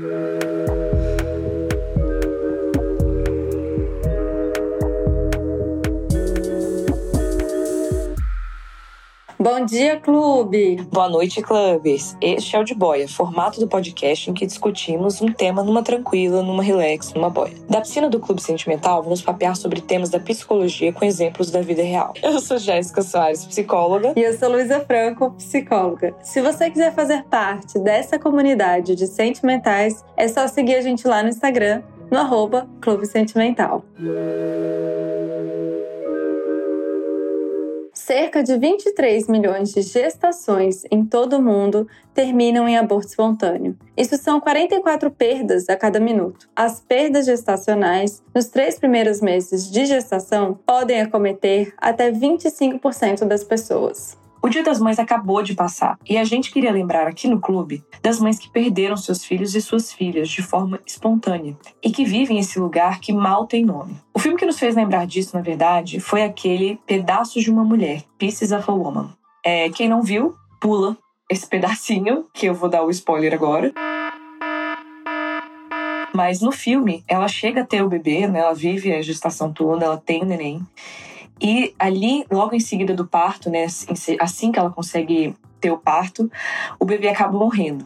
Bom dia, clube! Boa noite, clubes! Este é o de boia, formato do podcast em que discutimos um tema numa tranquila, numa relax, numa boia. Da piscina do Clube Sentimental, vamos papear sobre temas da psicologia com exemplos da vida real. Eu sou Jéssica Soares, psicóloga. E eu sou Luísa Franco, psicóloga. Se você quiser fazer parte dessa comunidade de sentimentais, é só seguir a gente lá no Instagram, no arroba Clube Sentimental. Cerca de 23 milhões de gestações em todo o mundo terminam em aborto espontâneo. Isso são 44 perdas a cada minuto. As perdas gestacionais nos três primeiros meses de gestação podem acometer até 25% das pessoas. O Dia das Mães acabou de passar e a gente queria lembrar aqui no clube das mães que perderam seus filhos e suas filhas de forma espontânea e que vivem esse lugar que mal tem nome. O filme que nos fez lembrar disso, na verdade, foi aquele Pedaços de uma Mulher, Pieces of a Woman. É, quem não viu, pula esse pedacinho, que eu vou dar o spoiler agora. Mas no filme, ela chega a ter o bebê, né? Ela vive a gestação toda, ela tem o neném. E ali, logo em seguida do parto, né, assim que ela consegue ter o parto, o bebê acaba morrendo.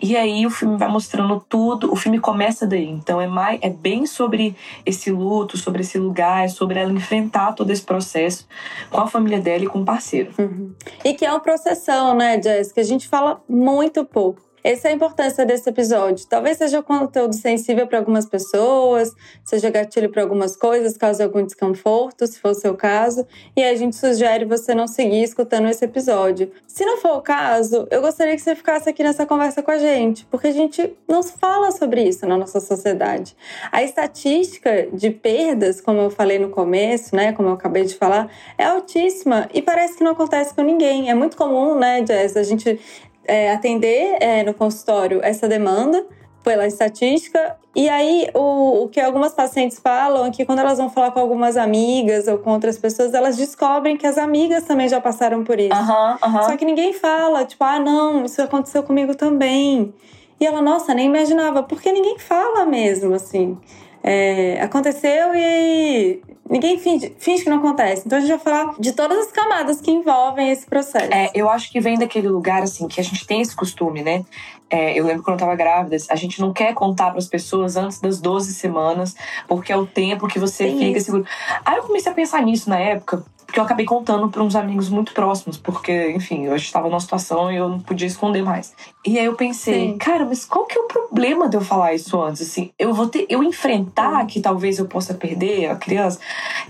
E aí o filme vai mostrando tudo, o filme começa daí. Então é mais é bem sobre esse luto, sobre esse lugar, é sobre ela enfrentar todo esse processo com a família dela e com o parceiro. Uhum. E que é uma processão, né, Jessica? A gente fala muito pouco. Essa é a importância desse episódio. Talvez seja conteúdo sensível para algumas pessoas, seja gatilho para algumas coisas, cause algum desconforto, se for o seu caso, e a gente sugere você não seguir escutando esse episódio. Se não for o caso, eu gostaria que você ficasse aqui nessa conversa com a gente, porque a gente não fala sobre isso na nossa sociedade. A estatística de perdas, como eu falei no começo, né, como eu acabei de falar, é altíssima e parece que não acontece com ninguém. É muito comum, né, Jess, a gente é, atender é, no consultório essa demanda pela estatística. E aí, o, o que algumas pacientes falam é que quando elas vão falar com algumas amigas ou com outras pessoas, elas descobrem que as amigas também já passaram por isso. Uhum, uhum. Só que ninguém fala, tipo, ah, não, isso aconteceu comigo também. E ela, nossa, nem imaginava, porque ninguém fala mesmo, assim. É, aconteceu e ninguém finge, finge, que não acontece. Então a gente vai falar de todas as camadas que envolvem esse processo. É, eu acho que vem daquele lugar assim que a gente tem esse costume, né? É, eu lembro quando eu tava grávida, a gente não quer contar para as pessoas antes das 12 semanas, porque é o tempo que você fica isso. seguro. Aí eu comecei a pensar nisso na época, porque eu acabei contando para uns amigos muito próximos, porque, enfim, eu estava numa situação e eu não podia esconder mais. E aí eu pensei, Sim. cara, mas qual que é o problema de eu falar isso antes? Assim, eu vou ter, eu enfrentar que talvez eu possa perder a criança.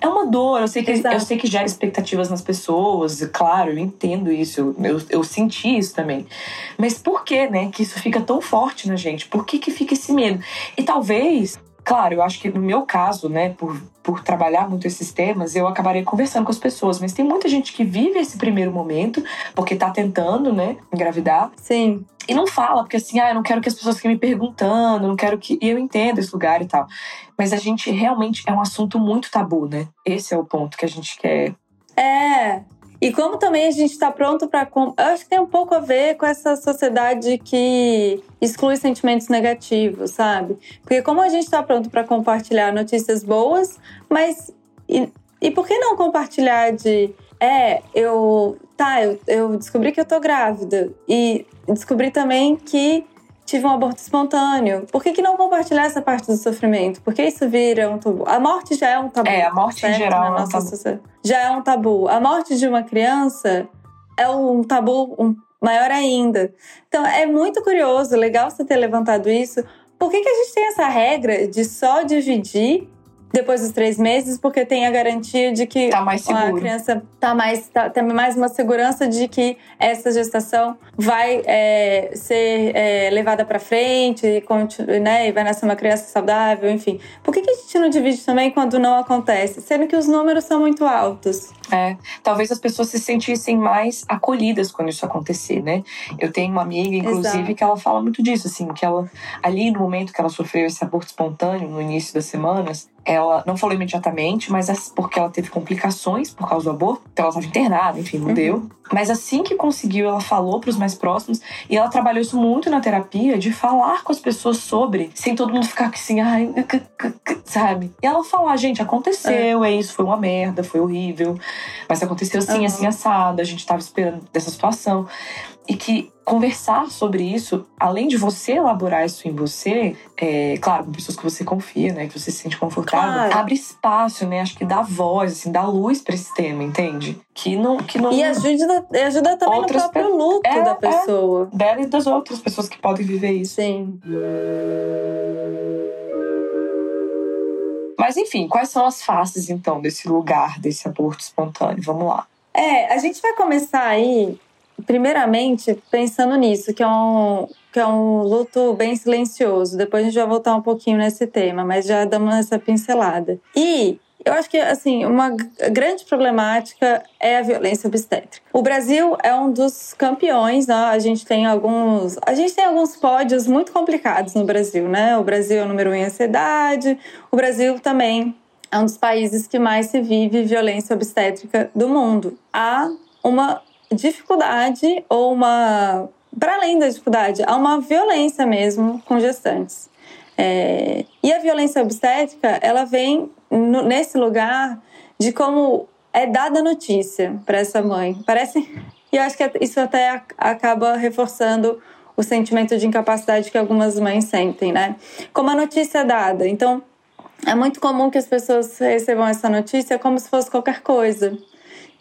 É uma dor, eu sei que eu sei que gera expectativas nas pessoas, claro, eu entendo isso, eu, eu, eu senti isso também. Mas por que, né, que isso fica tão forte na gente? Por que que fica esse medo? E talvez Claro, eu acho que no meu caso, né, por, por trabalhar muito esses temas, eu acabarei conversando com as pessoas, mas tem muita gente que vive esse primeiro momento, porque tá tentando, né, engravidar. Sim. E não fala, porque assim, ah, eu não quero que as pessoas fiquem me perguntando, não quero que. E eu entendo esse lugar e tal. Mas a gente realmente é um assunto muito tabu, né? Esse é o ponto que a gente quer. É, e como também a gente está pronto para. Acho que tem um pouco a ver com essa sociedade que exclui sentimentos negativos, sabe? Porque como a gente está pronto para compartilhar notícias boas, mas. E, e por que não compartilhar de. É, eu. Tá, eu, eu descobri que eu tô grávida. E descobri também que tive um aborto espontâneo. Por que, que não compartilhar essa parte do sofrimento? Porque isso vira um tabu. A morte já é um tabu. É, a morte certo? em geral é um tabu. Sociedade. Já é um tabu. A morte de uma criança é um tabu um maior ainda. Então é muito curioso, legal você ter levantado isso. Por que, que a gente tem essa regra de só dividir depois dos três meses, porque tem a garantia de que tá a criança tá mais tá, tem mais uma segurança de que essa gestação vai é, ser é, levada para frente e, né, e vai nascer uma criança saudável, enfim. Por que, que a gente não divide também quando não acontece, sendo que os números são muito altos? É, talvez as pessoas se sentissem mais acolhidas quando isso acontecer, né? Eu tenho uma amiga, inclusive, Exato. que ela fala muito disso, assim, que ela, ali no momento que ela sofreu esse aborto espontâneo, no início das semanas, ela não falou imediatamente, mas porque ela teve complicações por causa do aborto, então ela estava internada, enfim, não uhum. deu. Mas assim que conseguiu, ela falou para os mais próximos e ela trabalhou isso muito na terapia de falar com as pessoas sobre, sem todo mundo ficar assim, ai, sabe? E ela falar, gente, aconteceu, é. é isso, foi uma merda, foi horrível, mas aconteceu assim, uhum. assim, assado, a gente estava esperando dessa situação e que conversar sobre isso, além de você elaborar isso em você, é, claro, com pessoas que você confia, né, que você se sente confortável, claro. abre espaço, né, acho que dá voz, assim, dá luz para esse tema, entende? Que não, que não. E ajuda, ajuda também no próprio luto é, da é. pessoa, é, dela e das outras pessoas que podem viver isso. Sim. Mas enfim, quais são as faces então desse lugar, desse aborto espontâneo? Vamos lá. É, a gente vai começar aí primeiramente, pensando nisso, que é um, que é um luto bem silencioso. Depois a gente vai voltar um pouquinho nesse tema, mas já damos essa pincelada. E eu acho que, assim, uma grande problemática é a violência obstétrica. O Brasil é um dos campeões, né? A gente tem alguns, a gente tem alguns pódios muito complicados no Brasil, né? O Brasil é o número um em ansiedade. O Brasil também é um dos países que mais se vive violência obstétrica do mundo. Há uma dificuldade ou uma. Para além da dificuldade, há uma violência mesmo com gestantes. É, e a violência obstétrica, ela vem no, nesse lugar de como é dada notícia para essa mãe. Parece. E eu acho que isso até acaba reforçando o sentimento de incapacidade que algumas mães sentem, né? Como a notícia é dada. Então, é muito comum que as pessoas recebam essa notícia como se fosse qualquer coisa.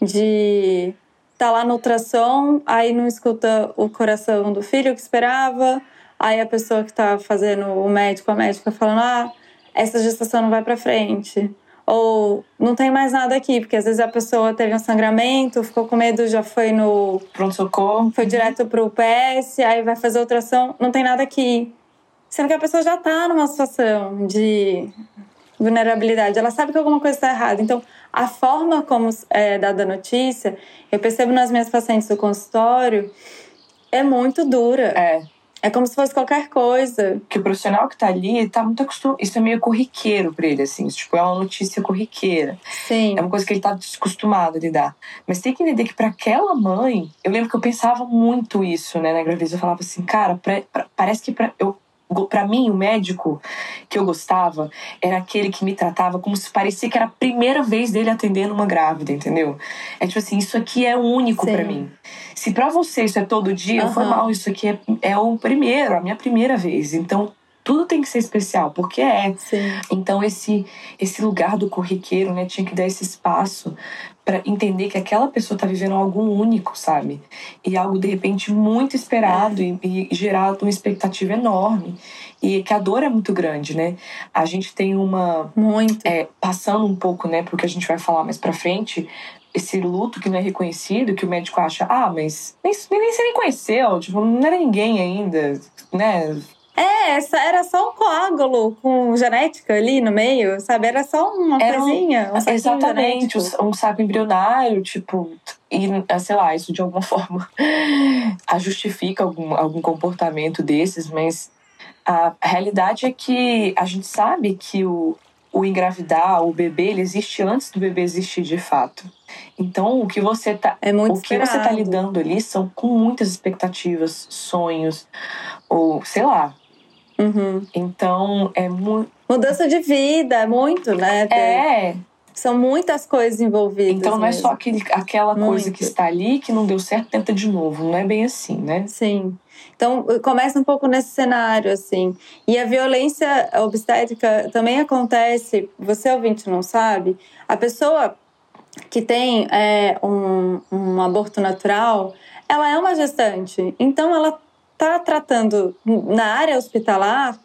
De tá lá no ultrassom, aí não escuta o coração do filho que esperava, aí a pessoa que tá fazendo o médico, a médica falando: "Ah, essa gestação não vai para frente". Ou não tem mais nada aqui, porque às vezes a pessoa teve um sangramento, ficou com medo, já foi no pronto-socorro, foi direto pro PS, aí vai fazer ultrassom, não tem nada aqui. Sendo que a pessoa já tá numa situação de vulnerabilidade, ela sabe que alguma coisa está errada. Então, a forma como é dada a notícia, eu percebo nas minhas pacientes do consultório, é muito dura. É. É como se fosse qualquer coisa. Que o profissional que tá ali tá muito acostumado. Isso é meio corriqueiro pra ele, assim. Tipo, é uma notícia corriqueira. Sim. É uma coisa que ele tá acostumado a lidar. Mas tem que entender que para aquela mãe, eu lembro que eu pensava muito isso, né, na gravidez. Eu falava assim, cara, pra, pra, parece que pra, eu para mim, o médico que eu gostava era aquele que me tratava como se parecia que era a primeira vez dele atendendo uma grávida, entendeu? É tipo assim, isso aqui é único para mim. Se para você isso é todo dia, uhum. foi mal, isso aqui é, é o primeiro, a minha primeira vez. Então, tudo tem que ser especial, porque é. Sim. Então esse esse lugar do corriqueiro, né, tinha que dar esse espaço para entender que aquela pessoa tá vivendo algo único, sabe? E algo de repente muito esperado e, e gerar uma expectativa enorme. E que a dor é muito grande, né? A gente tem uma muito é, passando um pouco, né, porque a gente vai falar mais para frente, esse luto que não é reconhecido, que o médico acha, ah, mas nem, nem você nem conheceu, tipo, não era ninguém ainda, né? É, era só um coágulo com genética ali no meio, sabe? Era só uma era coisinha. Um, exatamente, genético. um saco embrionário, tipo. E, ah, sei lá, isso de alguma forma justifica algum, algum comportamento desses, mas a realidade é que a gente sabe que o, o engravidar, o bebê, ele existe antes do bebê existir de fato. Então, o que você tá, é o que você tá lidando ali são com muitas expectativas, sonhos, ou sei lá, Uhum. Então, é muito. Mudança de vida, é muito, né? É. São muitas coisas envolvidas. Então não mesmo. é só aquele, aquela muito. coisa que está ali que não deu certo, tenta de novo. Não é bem assim, né? Sim. Então começa um pouco nesse cenário, assim. E a violência obstétrica também acontece, você ouvinte não sabe, a pessoa que tem é, um, um aborto natural, ela é uma gestante. Então ela está tratando na área hospitalar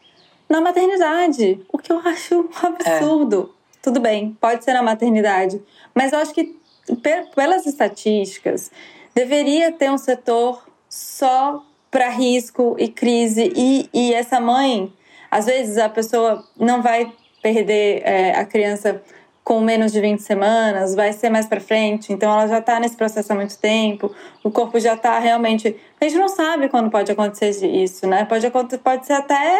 na maternidade, o que eu acho um absurdo. É. Tudo bem, pode ser na maternidade, mas eu acho que pelas estatísticas deveria ter um setor só para risco e crise e, e essa mãe, às vezes a pessoa não vai perder é, a criança com menos de 20 semanas, vai ser mais para frente. Então ela já está nesse processo há muito tempo, o corpo já está realmente. A gente não sabe quando pode acontecer isso, né? Pode, pode ser até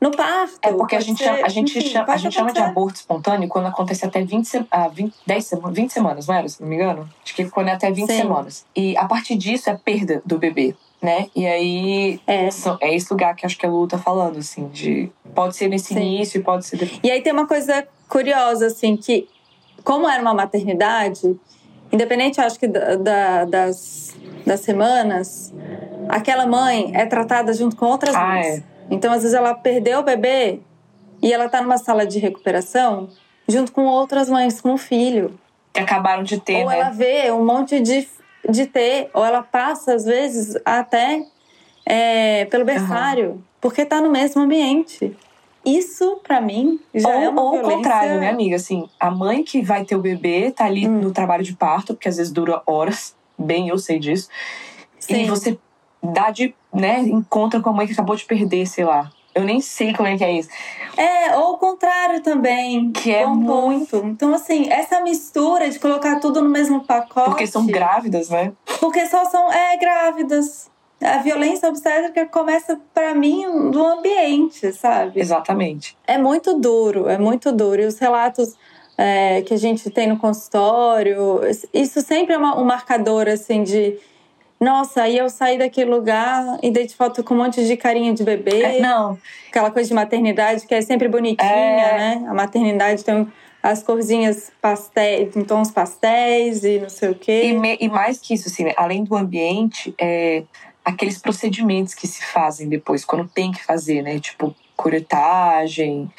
no parto. É porque a gente, ser, chama, a gente, enfim, chama, a gente chama de aborto espontâneo quando acontece até 20, se- ah, 20, 10, sema- 20 semanas, não era? Se não me engano? Acho que quando é até 20 Sim. semanas. E a partir disso é perda do bebê, né? E aí É. são- é esse lugar que acho que a Lu tá falando, assim, de. Pode ser nesse Sim. início, pode ser depois. E aí tem uma coisa curiosa, assim, que como era uma maternidade, independente, acho que da, da- das, das semanas, aquela mãe é tratada junto com outras Ah, mães. é. Então, às vezes, ela perdeu o bebê e ela tá numa sala de recuperação junto com outras mães com o filho. Que acabaram de ter, ou né? ela vê um monte de, de ter, ou ela passa, às vezes, até é, pelo berçário, porque tá no mesmo ambiente. Isso, pra mim, já ou é uma ou o violência... contrário, né, amiga? Assim, a mãe que vai ter o bebê tá ali Hum. no trabalho de parto, porque às vezes dura horas, bem eu sei disso. Sim. E você dá de, né, encontra com a mãe que acabou de perder, sei lá. Eu nem sei como é que é isso. É, ou o contrário também. Que é muito- ponto. Então, assim, essa mistura de colocar tudo no mesmo pacote. Porque são grávidas, né? Porque só são é, grávidas. A violência obstétrica começa, pra mim, do ambiente, sabe? Exatamente. É muito duro, é muito duro. E os relatos é, que a gente tem no consultório, isso sempre é uma- um marcador, assim, de... Nossa, aí eu saí daquele lugar e dei de foto com um monte de carinha de bebê. É, não, Aquela coisa de maternidade que é sempre bonitinha, É. né? A maternidade tem as corzinhas pastéis, em tons pastéis e não sei o e, quê. me- e mais que isso, assim, além do ambiente, é, aqueles procedimentos que se fazem depois, quando tem que fazer, né? Tipo, curetagem,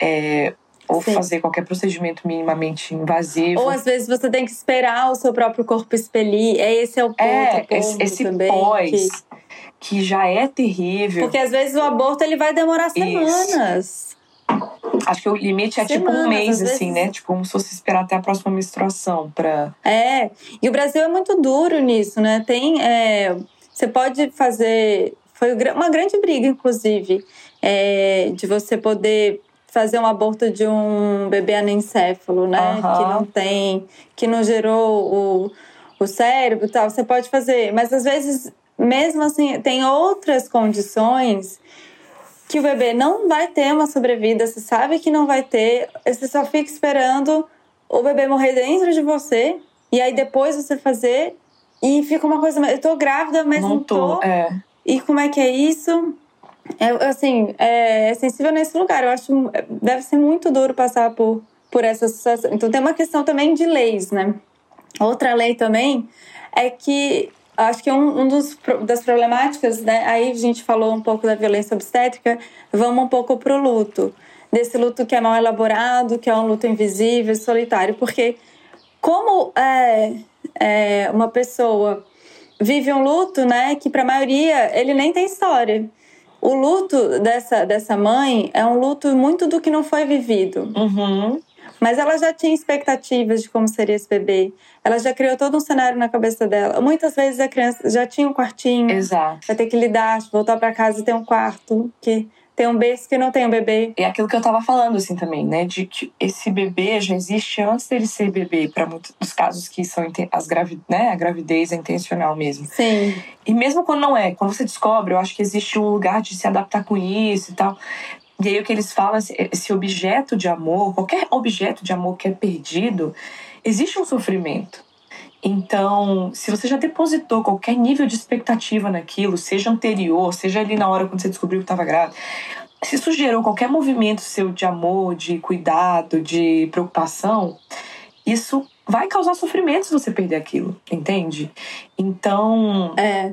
é, ou Sim. fazer qualquer procedimento minimamente invasivo. Ou às vezes você tem que esperar o seu próprio corpo expelir. É esse é o ponto, é, ponto esse, também. pós, que- que... já é terrível. Porque às vezes o aborto ele vai demorar Isso. semanas. Acho que o limite é tipo um Semanas, mês, assim, vezes. né? Tipo, como se fosse esperar até a próxima menstruação pra. É, e o Brasil é muito duro nisso, né? Tem, é, você pode fazer, foi uma grande briga, inclusive, é, de você poder fazer um aborto de um bebê anencéfalo, né? Aham. Que não tem, que não gerou o, o cérebro e tal. Você pode fazer, mas às vezes, mesmo assim, tem outras condições que o bebê não vai ter uma sobrevida, você sabe que não vai ter, você só fica esperando o bebê morrer dentro de você e aí depois você fazer e fica uma coisa, eu tô grávida, mas não, não tô. É. E como é que é isso? É, assim, é, é sensível nesse lugar. Eu acho deve ser muito duro passar por, por essa situação. Então tem uma questão também de leis, né? Outra lei também é que acho que um, um dos das problemáticas, né? Aí a gente falou um pouco da violência obstétrica, vamos um pouco pro luto. Desse luto que é mal elaborado, que é um luto invisível, solitário, porque como é, é, uma pessoa vive um luto, né, que para a maioria ele nem tem história. O luto dessa, dessa mãe é um luto muito do que não foi vivido. Uhum. Mas ela já tinha expectativas de como seria esse bebê. Ela já criou todo um cenário na cabeça dela. Muitas vezes a criança já tinha um quartinho, Exato. vai ter que lidar, voltar para casa e ter um quarto, que tem um berço que não tem um bebê. E é aquilo que eu tava falando, assim, também, né? De que esse bebê já existe antes dele ser bebê, para muitos dos casos que são as gravi né? a gravidez é intencional mesmo. Sim, E mesmo quando não é, quando você descobre, eu acho que existe um lugar de se adaptar com isso e tal. E aí o que eles falam, esse objeto de amor, qualquer objeto de amor que é perdido, existe um sofrimento. Então, se você já depositou qualquer nível de expectativa naquilo, seja anterior, seja ali na hora quando você descobriu que estava grávida, se isso gerou qualquer movimento seu de amor, de cuidado, de preocupação, isso vai causar sofrimento se você perder aquilo, entende? Então, é.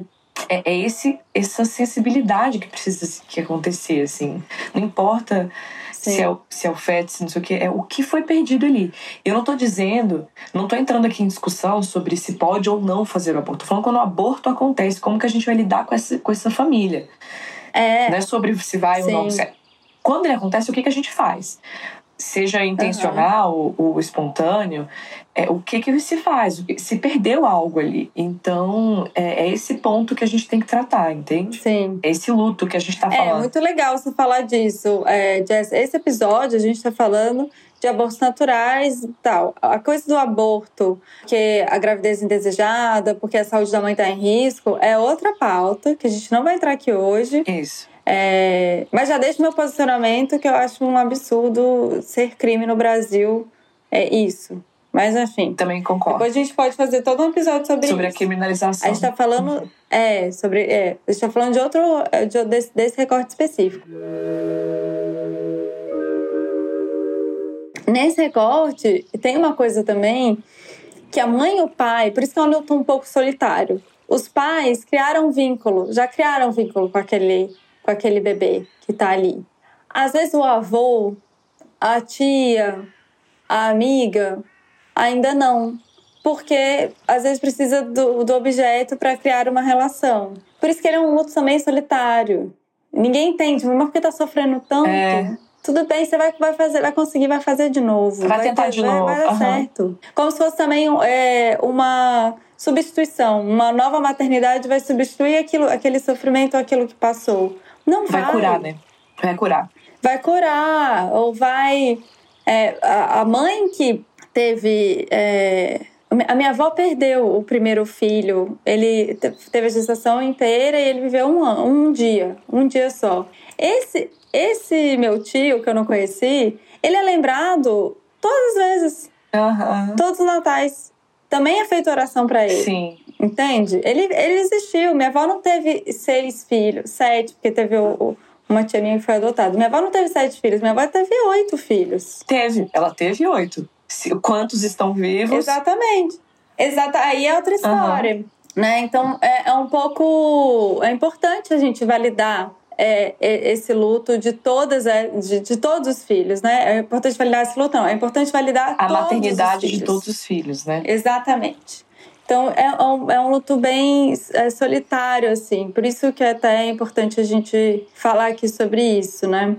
é, é esse, essa sensibilidade que precisa que acontecer, assim. Não importa. Se é, o- se é o feto, se não sei o que, é o que foi perdido ali. Eu não tô dizendo, não tô entrando aqui em discussão sobre se pode ou não fazer o aborto. Tô falando quando o aborto acontece, como que a gente vai lidar com essa, com essa família. É. Não é sobre se vai ou não. Sim. é- Quando ele acontece, o que, que a gente faz? Seja intencional uhum. ou, espontâneo, é, o que que se faz? Se perdeu algo ali. Então, é, é, esse ponto que a gente tem que tratar, entende? Sim. É esse luto que a gente está falando. É muito legal você falar disso. É, Jess, esse episódio a gente está falando de abortos naturais e tal. A coisa do aborto, que a gravidez indesejada, porque a saúde da mãe está em risco, é outra pauta que a gente não vai entrar aqui hoje. Isso. É, mas já deixo meu posicionamento que eu acho um absurdo ser crime no Brasil. É isso. Mas enfim. Também concordo. Depois a gente pode fazer todo um episódio sobre, sobre isso. a criminalização. A gente está falando. É, sobre. É, a gente tá falando de outro. De, desse, desse recorte específico. Nesse recorte, tem uma coisa também que a mãe e o pai, por isso que é um luto um pouco solitário. Os pais criaram um vínculo, já criaram um vínculo com aquele com aquele bebê que está ali. Às vezes o avô, a tia, a amiga, ainda não. Porque às vezes precisa do, do objeto para criar uma relação. Por isso que ele é um luto também solitário. Ninguém entende, mas por que tá sofrendo tanto? É. Tudo bem, você vai, vai fazer, vai conseguir, vai fazer de novo. Vai, vai tentar ter, de vai, novo. Vai dar uhum. certo. Como se fosse também é, uma substituição. Uma nova maternidade vai substituir aquilo, aquele sofrimento, aquilo que passou. Não vai. Vai curar, né? Vai curar. Vai curar. Ou vai. É, a, a, mãe que teve. É, a minha avó perdeu o primeiro filho. Ele teve a gestação inteira e ele viveu um, um dia, um dia só. Esse, esse meu tio, que eu não conheci, ele é lembrado todas as vezes. Uhum. Todos os natais. Também é feita oração para ele. Sim. Entende? Ele, ele existiu. Minha avó não teve seis filhos, sete, porque teve o, o, uma tia minha que foi adotada. Minha avó não teve sete filhos, minha avó teve oito filhos. Teve, ela teve oito. Quantos estão vivos? Exatamente. Exata, aí é outra história. Uhum. Né? Então é, é um pouco. É importante a gente validar é, é, esse luto de todas é, de, de, todos os filhos, né? É importante validar esse luto, não. É importante validar a maternidade de todos os filhos, né? Exatamente. Então é um, é um luto bem é, solitário, assim. Por isso que até é importante a gente falar aqui sobre isso, né?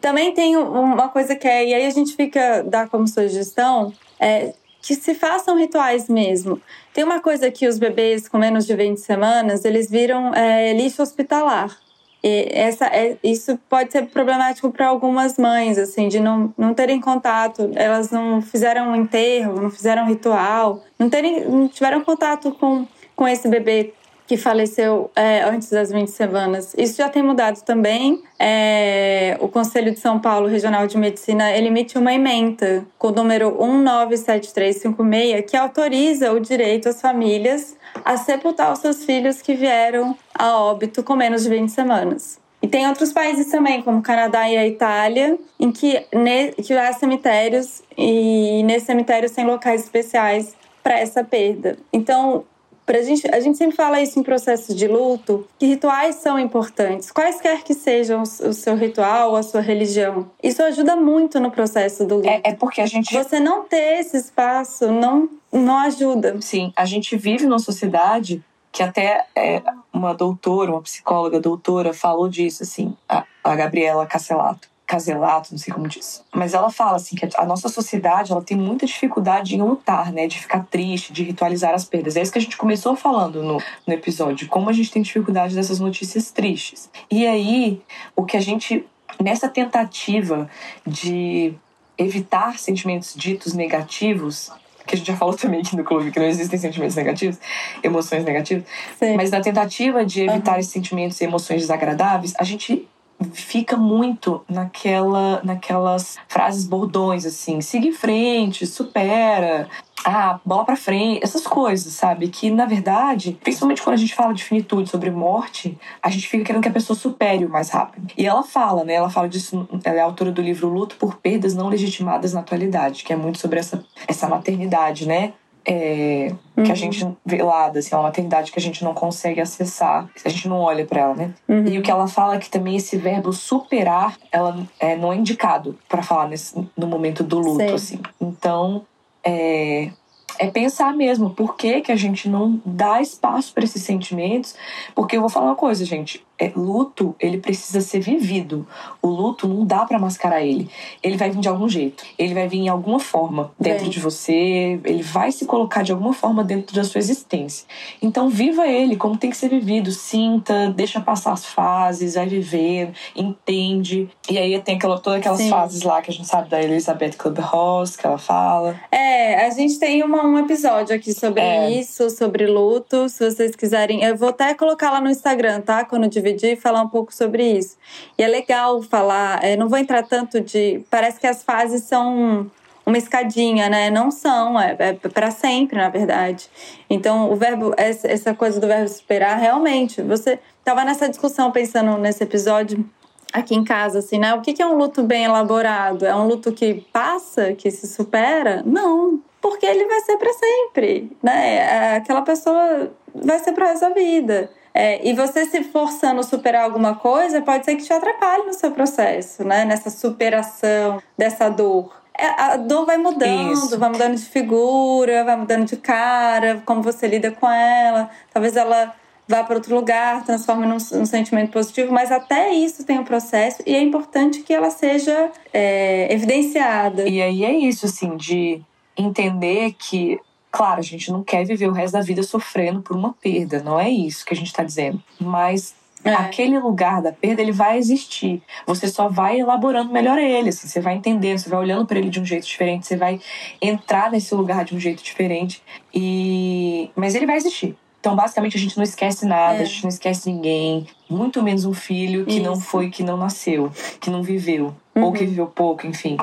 Também tem uma coisa que é, e aí a gente fica, dá como sugestão, é que se façam rituais mesmo. Tem uma coisa que os bebês com menos de 20 semanas, eles viram é, lixo hospitalar. E essa, é, isso pode ser problemático para algumas mães, assim, de não, não terem contato, elas não fizeram um enterro, não fizeram ritual, não, terem, não tiveram contato com, com esse bebê que faleceu é, antes das 20 semanas. Isso já tem mudado também. É, o Conselho de São Paulo Regional de Medicina ele emite uma emenda com o número 197356 que autoriza o direito às famílias a sepultar os seus filhos que vieram a óbito com menos de 20 semanas. E tem outros países também, como o Canadá e a Itália, em que, ne, que há cemitérios e nesses cemitérios tem locais especiais para essa perda. Então, Pra gente, a gente sempre fala isso em processos de luto, que rituais são importantes, quaisquer que sejam o seu ritual, a sua religião. Isso ajuda muito no processo do luto. É, é porque a gente. Você não ter esse espaço não, não ajuda. Sim, a gente vive numa sociedade que até é, uma doutora, uma psicóloga doutora, falou disso, assim, a, a Gabriela Casselato Caselato, não sei como diz. Mas ela fala assim que a nossa sociedade ela tem muita dificuldade em lutar, né? De ficar triste, de ritualizar as perdas. É isso que a gente começou falando no, no episódio, como a gente tem dificuldade dessas notícias tristes. E aí, o que a gente, nessa tentativa de evitar sentimentos ditos negativos, que a gente já falou também aqui no clube, que não existem sentimentos negativos, emoções negativas, Sim. mas na tentativa de evitar uhum. esses sentimentos e emoções desagradáveis, a gente fica muito naquela, naquelas frases bordões, assim, siga em frente, supera, ah, bola pra frente, essas coisas, sabe? Que na verdade, principalmente quando a gente fala de finitude sobre morte, a gente fica querendo que a pessoa supere o mais rápido. E ela fala, né? Ela fala disso, ela é autora do livro Luto por Perdas Não Legitimadas na Atualidade, que é muito sobre essa, essa maternidade, né? É, uhum. que a uhum. gente vê lá, assim, é uma maternidade que a gente não consegue acessar, a gente não olha para ela, né? Uhum. E o que ela fala é que também esse verbo superar, ela é, não é indicado para falar nesse, no momento do luto, Sei. assim. Então, é, é pensar mesmo por que, que a gente não dá espaço para esses sentimentos. Porque eu vou falar uma coisa, gente. É, luto, ele precisa ser vivido. O luto não dá para mascarar ele. Ele vai vir de algum jeito. Ele vai vir em alguma forma dentro Bem. de você. Ele vai se colocar de alguma forma dentro da sua existência. Então, viva ele como tem que ser vivido. Sinta, deixa passar as fases, vai vivendo, entende. E aí tem aquela, todas aquelas Sim. fases lá que a gente sabe da Elizabeth Kubler-Ross, que ela fala. É, a gente tem uma, um episódio aqui sobre é. isso, sobre luto. Se vocês quiserem, eu vou até colocar lá no Instagram, tá? Quando tiver dividir e falar um pouco sobre isso. E é legal falar, é, não vou entrar tanto de. Parece que as fases são uma escadinha, né? Não são, é, é para sempre, na verdade. Então, o verbo, essa coisa do verbo esperar, realmente, você estava nessa discussão pensando nesse episódio aqui em casa, assim, né? O que é um luto bem elaborado? É um luto que passa, que se supera? Não, porque ele vai ser para sempre, né? É, aquela pessoa vai ser para essa vida. É, e você se forçando a superar alguma coisa pode ser que te atrapalhe no seu processo, né? Nessa superação dessa dor. É, a dor vai mudando, Isso. vai mudando de figura, vai mudando de cara, como você lida com ela. Talvez ela vá para outro lugar, transforme num, num, sentimento positivo, mas até isso tem um processo e é importante que ela seja é, evidenciada. E aí é isso, assim, de entender que Claro, a gente não quer viver o resto da vida sofrendo por uma perda, não é isso que a gente está dizendo. Mas é. aquele lugar da perda ele vai existir. Você só vai elaborando melhor ele. Assim, você vai entendendo, você vai olhando para ele de um jeito diferente, você vai entrar nesse lugar de um jeito diferente. E mas ele vai existir. Então, basicamente, a gente não esquece nada, é. a gente não esquece ninguém, muito menos um filho que Isso. não foi, que não nasceu, que não viveu, uhum. ou que viveu pouco, enfim.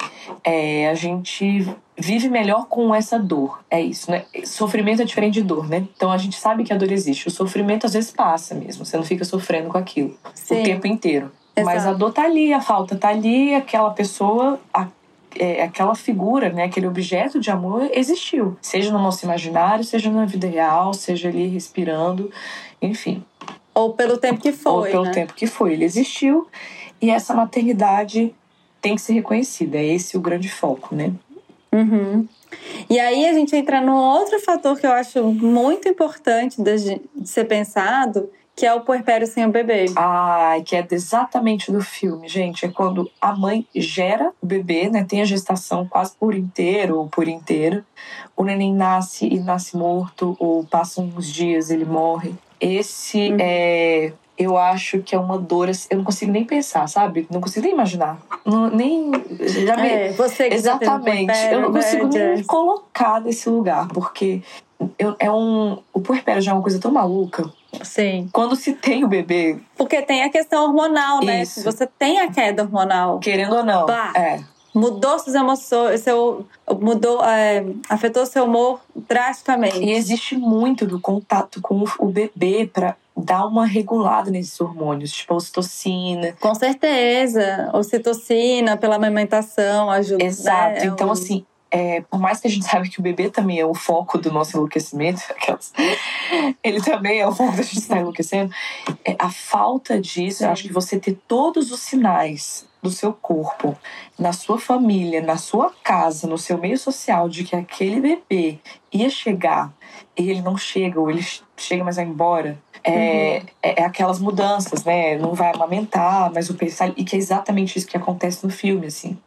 É, a gente vive melhor com essa dor. É isso, né? Sofrimento é diferente de dor, né? Então a gente sabe que a dor existe. O sofrimento às vezes passa mesmo, você não fica sofrendo com aquilo Sim. o tempo inteiro. Exato. Mas a dor tá ali, a falta tá ali, aquela pessoa, a, é, aquela figura, né, aquele objeto de amor existiu. Seja no nosso imaginário, seja na vida real, seja ali respirando, enfim. Ou pelo tempo que foi. Ou pelo né? tempo que foi. Ele existiu e essa maternidade tem que ser reconhecida. É esse o grande foco, né? Uhum. E aí a gente entra num outro fator que eu acho muito importante de ser pensado, que é o puerpério sem o bebê. Ai, que é exatamente do filme, gente. É quando a mãe gera o bebê, né? Tem a gestação quase por inteiro ou por inteiro. O neném nasce e nasce morto, ou passam uns dias ele morre. Esse uhum. é eu acho que é uma dor. Assim, eu não consigo nem pensar, sabe? Não consigo nem imaginar. Não, nem. Já me... É, você que Exatamente. eu não consigo né, nem me colocar nesse lugar, porque eu, é um. O puerpério já é uma coisa tão maluca. Sim. Quando se tem o bebê. Porque tem a questão hormonal, né? Isso. Você tem a queda hormonal. Querendo ou não. Bah. É mudou suas emoções, seu, mudou, é, afetou seu humor drasticamente. E existe muito do contato com o bebê para dar uma regulada nesses hormônios, tipo a ocitocina. Com certeza, ocitocina pela amamentação ajuda. Né? Exato. Né? Então, assim, é, por mais que a gente saiba que o bebê também é o foco do nosso enlouquecimento, aquelas, ele também é o foco da gente estar enlouquecendo, é, a falta disso, eu acho que você ter todos os sinais do seu corpo, na sua família, na sua casa, no seu meio social, de que aquele bebê ia chegar e ele não chega, ou ele chega, mas vai embora. É, uhum. é, é, aquelas mudanças, né? Não vai amamentar, mas o pensar. E que é exatamente isso que acontece no filme, assim.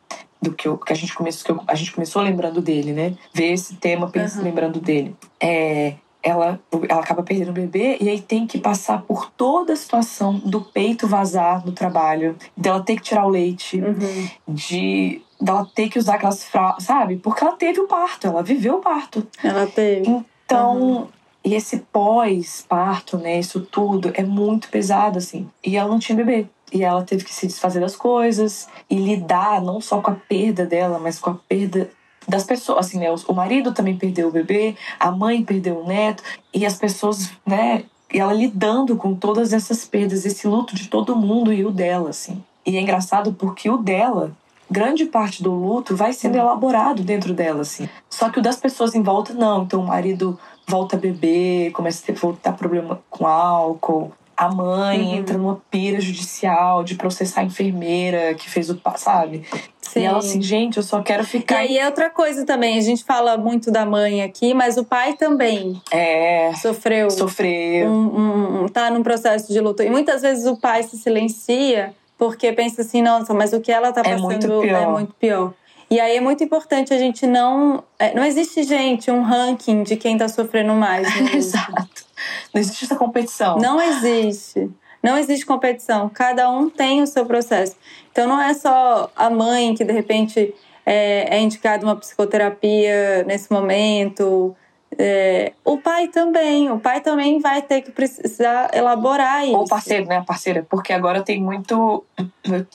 Do que, eu, que a gente começou, que eu, a gente começou lembrando dele, né? Ver esse tema, pensa, uhum. lembrando dele. É, ela, ela acaba perdendo o bebê e aí tem que passar por toda a situação do peito vazar no trabalho, dela ter que tirar o leite, uhum. de dela ter que usar aquelas fraldas, sabe? Porque ela teve o parto, ela viveu o parto. Ela teve. Então, uhum. E esse pós-parto, né, isso tudo é muito pesado assim. E ela não tinha bebê. E ela teve que se desfazer das coisas e lidar não só com a perda dela, mas com a perda das pessoas, assim, né? O marido também perdeu o bebê, a mãe perdeu o neto, e as pessoas, né? E ela lidando com todas essas perdas, esse luto de todo mundo e o dela, assim. E é engraçado porque o dela, grande parte do luto vai sendo elaborado dentro dela, assim. Só que o das pessoas em volta, não. Então o marido volta a beber, começa a ter, voltar problema com álcool. A mãe uhum. entra numa pira judicial de processar a enfermeira que fez o. Sabe? Sim. E ela assim, gente, eu só quero ficar. E aí é outra coisa também, a gente fala muito da mãe aqui, mas o pai também. É. Sofreu. Sofreu. Um, um, tá num processo de luto. E muitas vezes o pai se silencia porque pensa assim, nossa, mas o que ela tá passando é muito pior. É muito pior. E aí é muito importante a gente não. É, não existe, gente, um ranking de quem tá sofrendo mais. Exato. Não existe essa competição. Não existe. Não existe competição. Cada um tem o seu processo. Então não é só a mãe que de repente é, é indicada uma psicoterapia nesse momento. É, o pai também, o pai também vai ter que precisar elaborar isso. Ou parceiro, né, parceira, porque agora tem muito,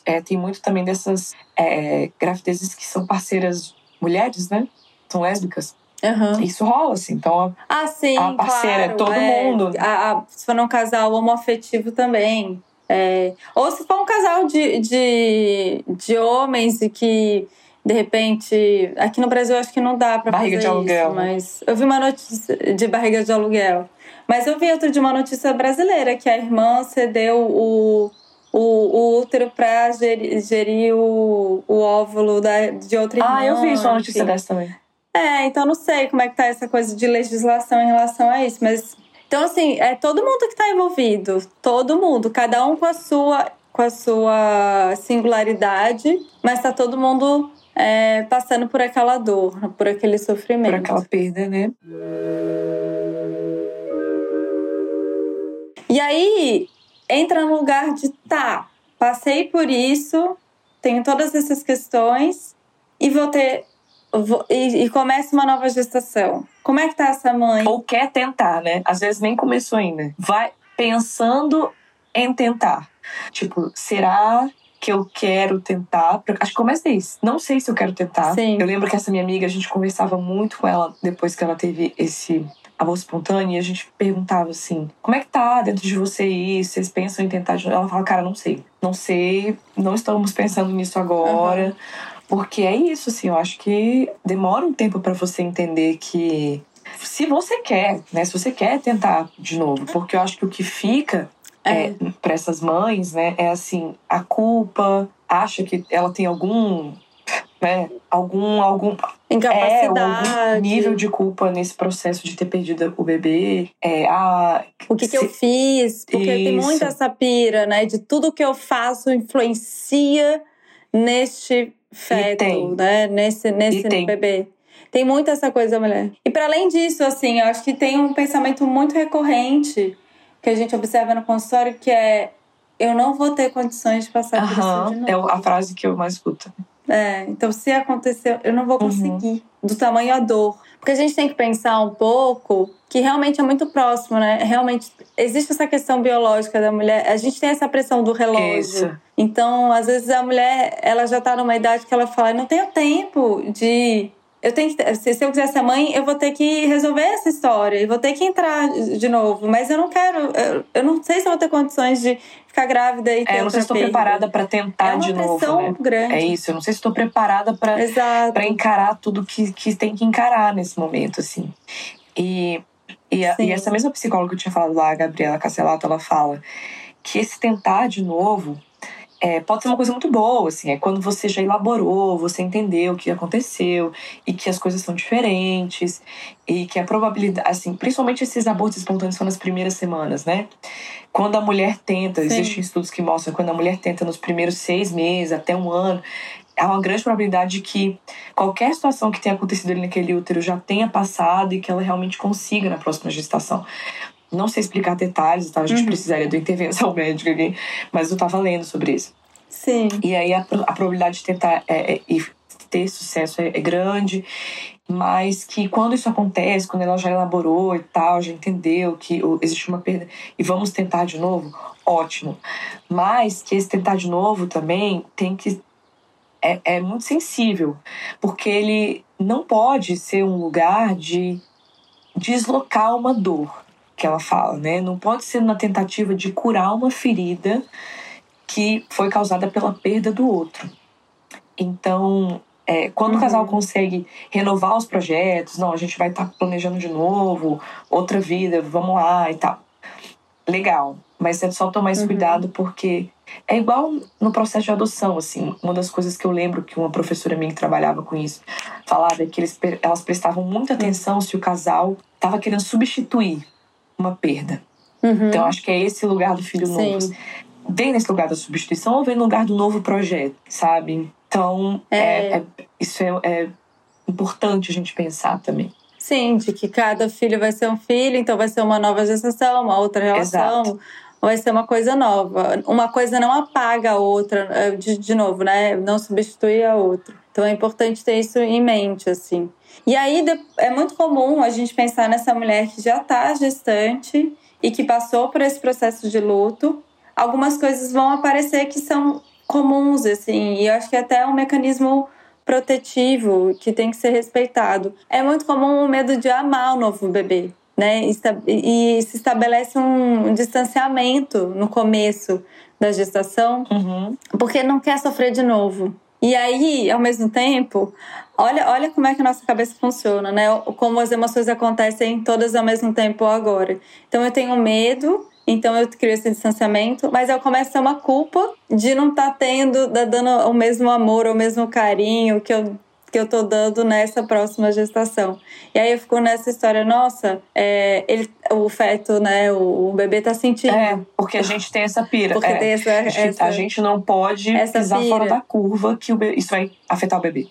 é, tem muito também dessas é, gravidezes que são parceiras mulheres, né, são lésbicas. Uhum. Isso rola, assim. Então, ah, sim, a parceira, claro, todo é, mundo. A, a, se for um casal homoafetivo também. É, ou se for um casal de, de, de homens e que, de repente. Aqui no Brasil acho que não dá barriga fazer de aluguel. isso. Mas eu vi uma notícia de barriga de aluguel. Mas eu vi outro de uma notícia brasileira que a irmã cedeu o o, o útero para gerir, gerir, o, o óvulo da, de outra irmã. Ah, eu vi uma notícia dessa também. É, então não sei como é que tá essa coisa de legislação em relação a isso, mas então assim, é todo mundo que está envolvido, todo mundo, cada um com a sua com a sua singularidade, mas tá todo mundo é, passando por aquela dor, por aquele sofrimento. Por aquela perda, né? E aí entra no lugar de tá, passei por isso, tenho todas essas questões e vou ter e, e começa uma nova gestação. Como é que tá essa mãe? Ou quer tentar, né? Às vezes nem começou ainda. Vai pensando em tentar. Tipo, será que eu quero tentar? Acho que começa isso. Não sei se eu quero tentar. Sim. Eu lembro que essa minha amiga, a gente conversava muito com ela depois que ela teve esse amor espontâneo e a gente perguntava assim: como é que tá dentro de você isso? Vocês pensam em tentar? Ela fala, cara, não sei. Não sei, não estamos pensando nisso agora. Uhum. Porque é isso, assim, eu acho que demora um tempo para você entender que se você quer, né? Se você quer tentar de novo, porque eu acho que o que fica é. é para essas mães, né, é assim, a culpa, acha que ela tem algum né, algum algum incapacidade, é, algum nível de culpa nesse processo de ter perdido o bebê, é a o que, se... que eu fiz, porque Isso. tem muita essa pira, né, de tudo que eu faço influencia neste feto, né? Nesse, nesse bebê. Tem muito essa coisa mulher. E para além disso, assim, eu acho que tem um pensamento muito recorrente que a gente observa no consultório que é eu não vou ter condições de passar por isso de novo. É a frase que eu mais escuto. É, então se acontecer, eu não vou uhum. conseguir. Uhum. Do tamanho a dor. Porque a gente tem que pensar um pouco que realmente é muito próximo, né? Realmente existe essa questão biológica da mulher. A gente tem essa pressão do relógio. Isso. Então, às vezes a mulher, ela já tá numa idade que ela fala: "Eu não tenho tempo de eu tenho que, se, eu quiser ser mãe, eu vou ter que resolver essa história e vou ter que entrar de novo. Mas eu não quero, eu, eu não sei se eu vou ter condições de ficar grávida e ter é, eu não sei se estou preparada para tentar é de novo. Né? grande. É isso, eu não sei se estou preparada para encarar tudo que, que tem que encarar nesse momento, assim. E, e, a, e essa mesma psicóloga que eu tinha falado lá, a Gabriela Casselato, ela fala que esse tentar de novo é, pode ser uma coisa muito boa, assim, é quando você já elaborou, você entendeu o que aconteceu e que as coisas são diferentes e que a probabilidade, assim, principalmente esses abortos espontâneos são nas primeiras semanas, né? Quando a mulher tenta, Sim. existem estudos que mostram quando a mulher tenta nos primeiros seis meses até um ano, há uma grande probabilidade de que qualquer situação que tenha acontecido ali naquele útero já tenha passado e que ela realmente consiga na próxima gestação. Não sei explicar detalhes, tá? A gente uhum. precisaria de intervenção médica ali, mas eu tava lendo sobre isso. Sim. E aí a, a probabilidade de tentar é, é, ter sucesso é, é grande, mas que quando isso acontece, quando ela já elaborou e tal, já entendeu que existe uma perda e vamos tentar de novo, ótimo. Mas que esse tentar de novo também tem que é, é muito sensível, porque ele não pode ser um lugar de deslocar uma dor que ela fala, né? Não pode ser na tentativa de curar uma ferida que foi causada pela perda do outro. Então, é, quando uhum. o casal consegue renovar os projetos, não, a gente vai estar tá planejando de novo, outra vida, vamos lá e tal. Legal, mas é só tomar esse uhum. cuidado porque É igual no processo de adoção, assim. Uma das coisas que eu lembro que uma professora minha que trabalhava com isso falava é que eles, elas prestavam muita atenção se o casal estava querendo substituir uma perda. Uhum. Então, acho que é esse lugar do filho Sim. novo. Vem nesse lugar da substituição ou vem no lugar do novo projeto, sabe? Então, é. É, é, isso é, é importante a gente pensar também. Sim, de que cada filho vai ser um filho, então vai ser uma nova gestação, uma outra relação. Exato vai ser uma coisa nova. Uma coisa não apaga a outra, é, de, de novo, né? Não substitui a outra. Então é importante ter isso em mente, assim. E aí é muito comum a gente pensar nessa mulher que já está gestante e que passou por esse processo de luto. Algumas coisas vão aparecer que são comuns, assim, e eu acho que é até um mecanismo protetivo que tem que ser respeitado. É muito comum o medo de amar o novo bebê né? E se estabelece um distanciamento no começo da gestação, uhum. porque não quer sofrer de novo. E aí, ao mesmo tempo, olha, olha como é que a nossa cabeça funciona, né? Como as emoções acontecem todas ao mesmo tempo agora. Então eu tenho medo, então eu crio esse distanciamento, mas eu começo a ter uma culpa de não estar tá tendo, dando o mesmo amor, o mesmo carinho que eu que eu tô dando nessa próxima gestação. E aí eu fico nessa história, nossa, é, ele, o feto, né, o, o, bebê tá sentindo. É, porque a gente tem essa pira. Porque é, tem essa, a, gente, essa, a gente não pode pisar pira. fora da curva que bebê, isso vai afetar o bebê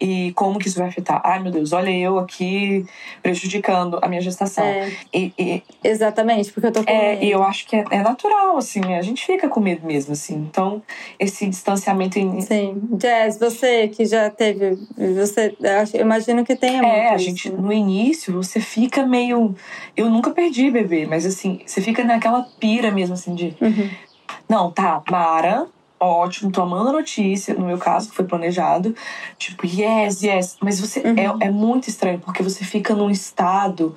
e como que isso vai afetar. Ai, meu Deus, olha eu aqui prejudicando a minha gestação. É, e, e, exatamente, porque eu tô com é, medo. E eu acho que é, é, natural, assim, a gente fica com medo mesmo, assim. Então, esse distanciamento... Em... Sim. Jazz, você que já teve... Você, eu imagino que tenha É, a gente, no início, você fica meio... Eu nunca perdi bebê, mas assim, você fica naquela pira mesmo, assim, de... Uhum. Não, tá, Mara, ótimo, tô amando a notícia, no meu caso, que foi planejado. Tipo, yes, yes. Mas você uhum. é, é muito estranho, porque você fica num estado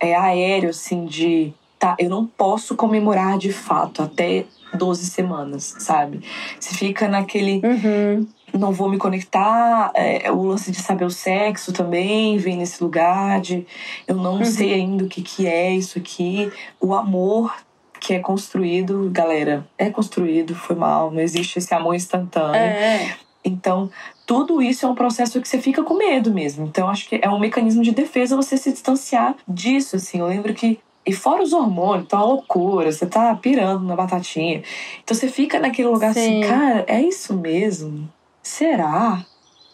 é, aéreo, assim, de tá, eu não posso comemorar de fato até 12 semanas, sabe? Você fica naquele. Uhum. Não vou me conectar. É, o lance de saber o sexo também vem nesse lugar de eu não uhum. sei ainda o que, que é isso aqui. O amor que é construído, galera, é construído, foi mal, não existe esse amor instantâneo. É. Então, tudo isso é um processo que você fica com medo mesmo. Então, acho que é um mecanismo de defesa você se distanciar disso, assim. Eu lembro que e fora os hormônios, tá uma loucura, você tá pirando na batatinha. Então você fica naquele lugar assim, Sim. assim, cara, é isso mesmo? Será?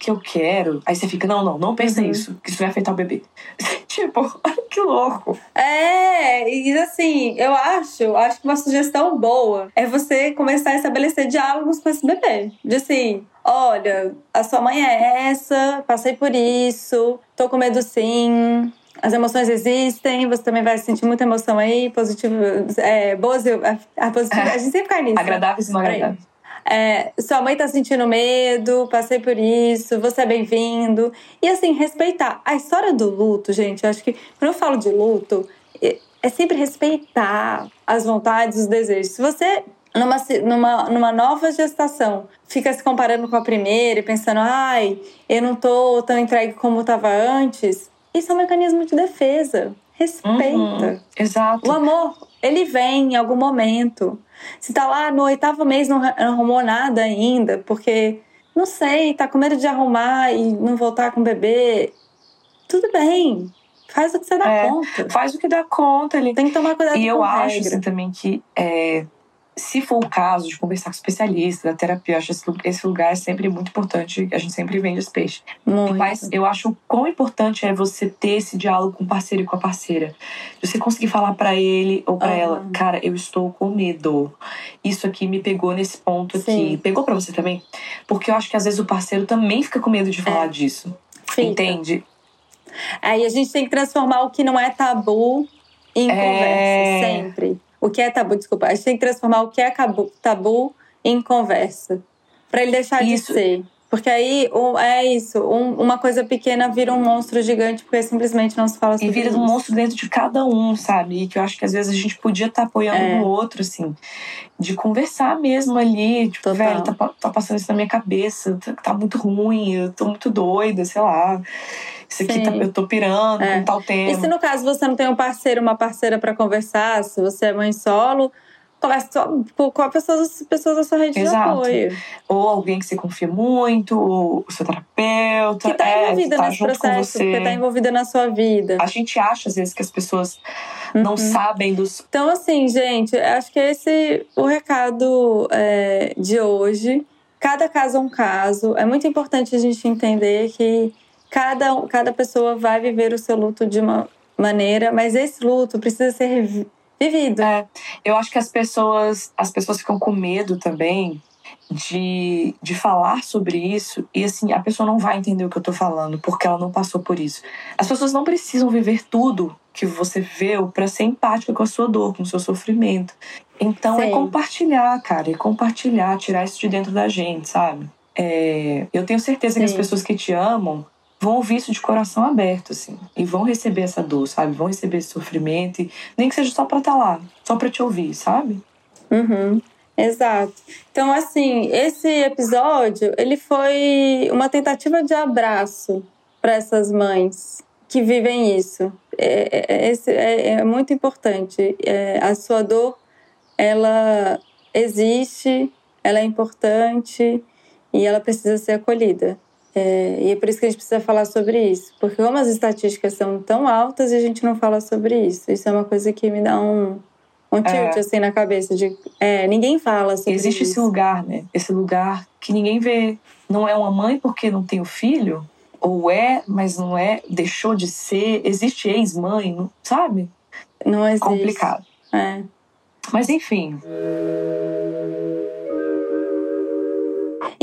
que eu quero. Aí você fica, não, não, não pensa uhum. nisso, que isso vai afetar o bebê. tipo, que louco. É, e assim, eu acho, acho que uma sugestão boa é você começar a estabelecer diálogos com esse bebê. De assim, olha, a sua mãe é essa, passei por isso, tô com medo sim. As emoções existem, você também vai sentir muita emoção aí, positiva, é, boas, a, a, positiva, a gente sempre cai nisso. Agradáveis e não agradáveis. É, sua mãe tá sentindo medo, passei por isso, você é bem-vindo. E assim, respeitar. A história do luto, gente, eu acho que quando eu falo de luto, é, é sempre respeitar as vontades, os desejos. Se você numa, numa, numa nova gestação, fica se comparando com a primeira e pensando, ai, eu não tô tão entregue como estava antes, isso é um mecanismo de defesa. Respeita. Uhum, exato. O amor, ele vem em algum momento. Se tá lá no oitavo mês não arrumou nada ainda, porque não sei, tá com medo de arrumar e não voltar com o bebê, tudo bem. Faz o que você dá é, conta. Faz o que dá conta. Ele... Tem que tomar cuidado e com E eu acho assim, também que é, se for o caso de conversar com especialista da terapia, acho esse, esse lugar é sempre muito importante. A gente sempre vende esse peixe. Muito. Mas eu acho o quão importante é você ter esse diálogo com o parceiro e com a parceira. Você conseguir falar para ele ou para uhum. ela, cara, eu estou com medo. Isso aqui me pegou nesse ponto aqui. Sim. Pegou para você também? Porque eu acho que às vezes o parceiro também fica com medo de falar é. disso. Fica. Entende? Aí a gente tem que transformar o que não é tabu em é... conversa, sempre o que é tabu, desculpa, a gente tem que transformar o que é tabu em conversa. para ele deixar isso. de ser. Porque aí é isso, um, uma coisa pequena vira um monstro gigante porque simplesmente não se fala sobre E vira isso. um monstro dentro de cada um, sabe? E que eu acho que às vezes a gente podia estar tá apoiando é. um outro, assim. De conversar mesmo ali. Tipo, Total. velho, tá, tá, passando isso na minha cabeça, tá, tá muito ruim, eu tô muito doida, sei lá. Isso aqui tá, eu tô pirando é. com tal tema. E se no caso você não tem um parceiro, uma parceira para conversar, se você é mãe solo, converse só com a pessoa, as pessoas da sua rede Exato. de apoio. Ou alguém que você confia muito, ou o seu terapeuta. Que tá é, envolvida tá nesse processo, porque tá envolvida na sua vida. A gente acha, às vezes, que as pessoas uhum. não sabem dos. Então, assim, gente, acho que esse o recado é, de hoje. Cada caso é um caso. É muito importante a gente entender que cada, cada pessoa vai viver o seu luto de uma maneira, mas esse luto precisa ser vivido. É, eu acho que as pessoas, as pessoas ficam com medo também de, de falar sobre isso e assim, a pessoa não vai entender o que eu tô falando porque ela não passou por isso. As pessoas não precisam viver tudo que você viveu para ser empática com a sua dor, com o seu sofrimento. Então é Sim. é compartilhar, cara, é compartilhar, tirar isso de dentro da gente, sabe? É, eu tenho certeza Sim. que as pessoas que te amam vão ouvir isso de coração aberto, assim, e vão receber essa dor, sabe? Vão receber esse sofrimento, e nem que seja só pra estar tá lá, só pra te ouvir, sabe? Uhum. Exato. Então, assim, esse episódio, ele foi uma tentativa de abraço para essas mães que vivem isso. É, é, é, é muito importante. É, a sua dor, ela existe, ela é importante e ela precisa ser acolhida. É, e é por isso que a gente precisa falar sobre isso. Porque como as estatísticas são tão altas e a gente não fala sobre isso. Isso é uma coisa que me dá um, um tilt é. assim na cabeça de é, ninguém fala sobre Existe isso. esse lugar, né? Esse lugar que ninguém vê. Não é uma mãe porque não tem o filho, ou é, mas não é, deixou de ser. Existe ex-mãe, sabe? Não existe. Complicado. É. Mas enfim.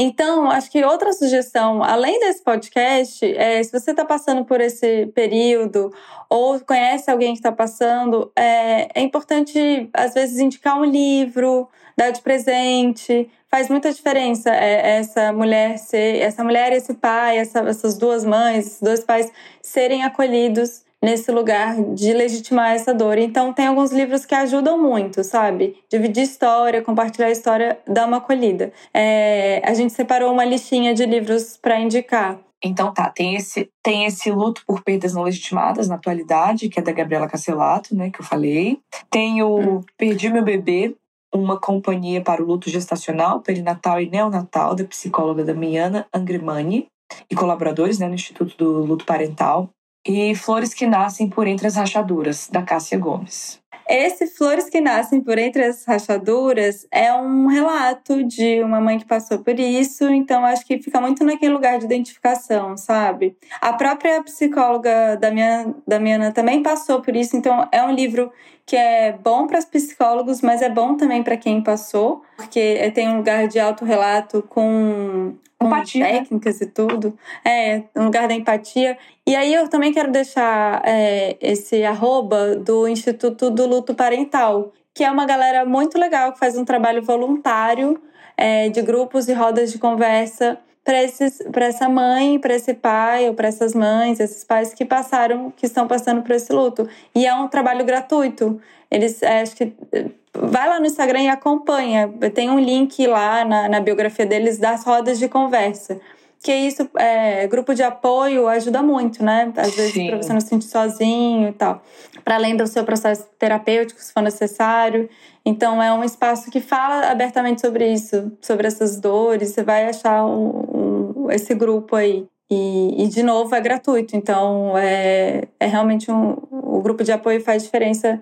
Então, acho que outra sugestão, além desse podcast, é se você está passando por esse período ou conhece alguém que está passando, é, é importante, às vezes, indicar um livro, dar de presente. Faz muita diferença é, essa mulher ser, essa mulher e esse pai, essa, essas duas mães, esses dois pais serem acolhidos nesse lugar de legitimar essa dor. Então, tem alguns livros que ajudam muito, sabe? Dividir história, compartilhar a história, dar uma acolhida. É, a gente separou uma listinha de livros para indicar. Então tá, tem esse, tem esse luto por perdas não legitimadas na atualidade, que é da Gabriela Cacelato, né, que eu falei. Tem o hum. Perdi Meu Bebê, uma companhia para o luto gestacional, perinatal e neonatal, da psicóloga Damiana Angrimani e colaboradores né, no Instituto do Luto Parental e Flores que Nascem por Entre as Rachaduras, da Cássia Gomes. Esse Flores que Nascem por Entre as Rachaduras é um relato de uma mãe que passou por isso, então acho que fica muito naquele lugar de identificação, sabe? A própria psicóloga Damiana, Damiana também passou por isso, então é um livro que é bom para os psicólogos, mas é bom também para quem passou, porque tem um lugar de autorrelato com empatia, né? técnicas né? e tudo. É, um lugar da empatia. E aí eu também quero deixar é, esse arroba do Instituto do Luto Parental, que é uma galera muito legal que faz um trabalho voluntário é, de grupos e rodas de conversa para essa mãe, para esse pai ou para essas mães, esses pais que passaram, que estão passando por esse luto. E é um trabalho gratuito. Eles, é, acho que vai lá no Instagram e acompanha. Tem um link lá na, na biografia deles das rodas de conversa. Que isso, é, grupo de apoio ajuda muito, né? Às vezes para você não se sentir sozinho e tal. Para além do seu processo terapêutico, se for necessário. Então é um espaço que fala abertamente sobre isso, sobre essas dores. Você vai achar um, um, esse grupo aí. E, e, de novo, é gratuito. Então, é, é realmente um. O grupo de apoio faz diferença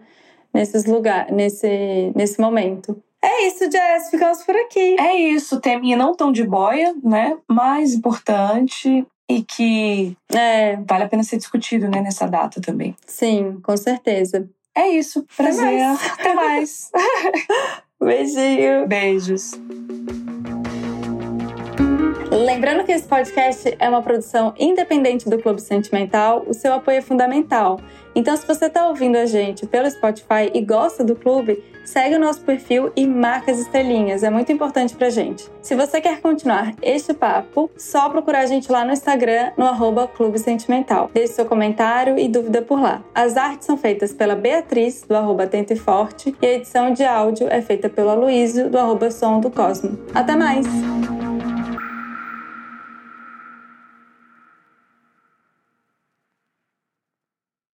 nesses lugares, nesse, nesse momento. É isso, Jess, ficamos por aqui. É isso, teminha não tão de boia, né? Mais importante e que é. vale a pena ser discutido, né, nessa data também. Sim, com certeza. É isso, prazer. Até mais. Até mais. Beijinho. Beijos. Lembrando que esse podcast é uma produção independente do Clube Sentimental, o seu apoio é fundamental. Então, se você está ouvindo a gente pelo Spotify e gosta do clube, segue o nosso perfil e marca as estrelinhas, é muito importante pra gente. Se você quer continuar este papo, só procurar a gente lá no Instagram, no arroba Clube Sentimental. Deixe seu comentário e dúvida por lá. As artes são feitas pela Beatriz, do arroba e Forte, e a edição de áudio é feita pelo Aloysio, do arroba Som do Cosmo. Até mais!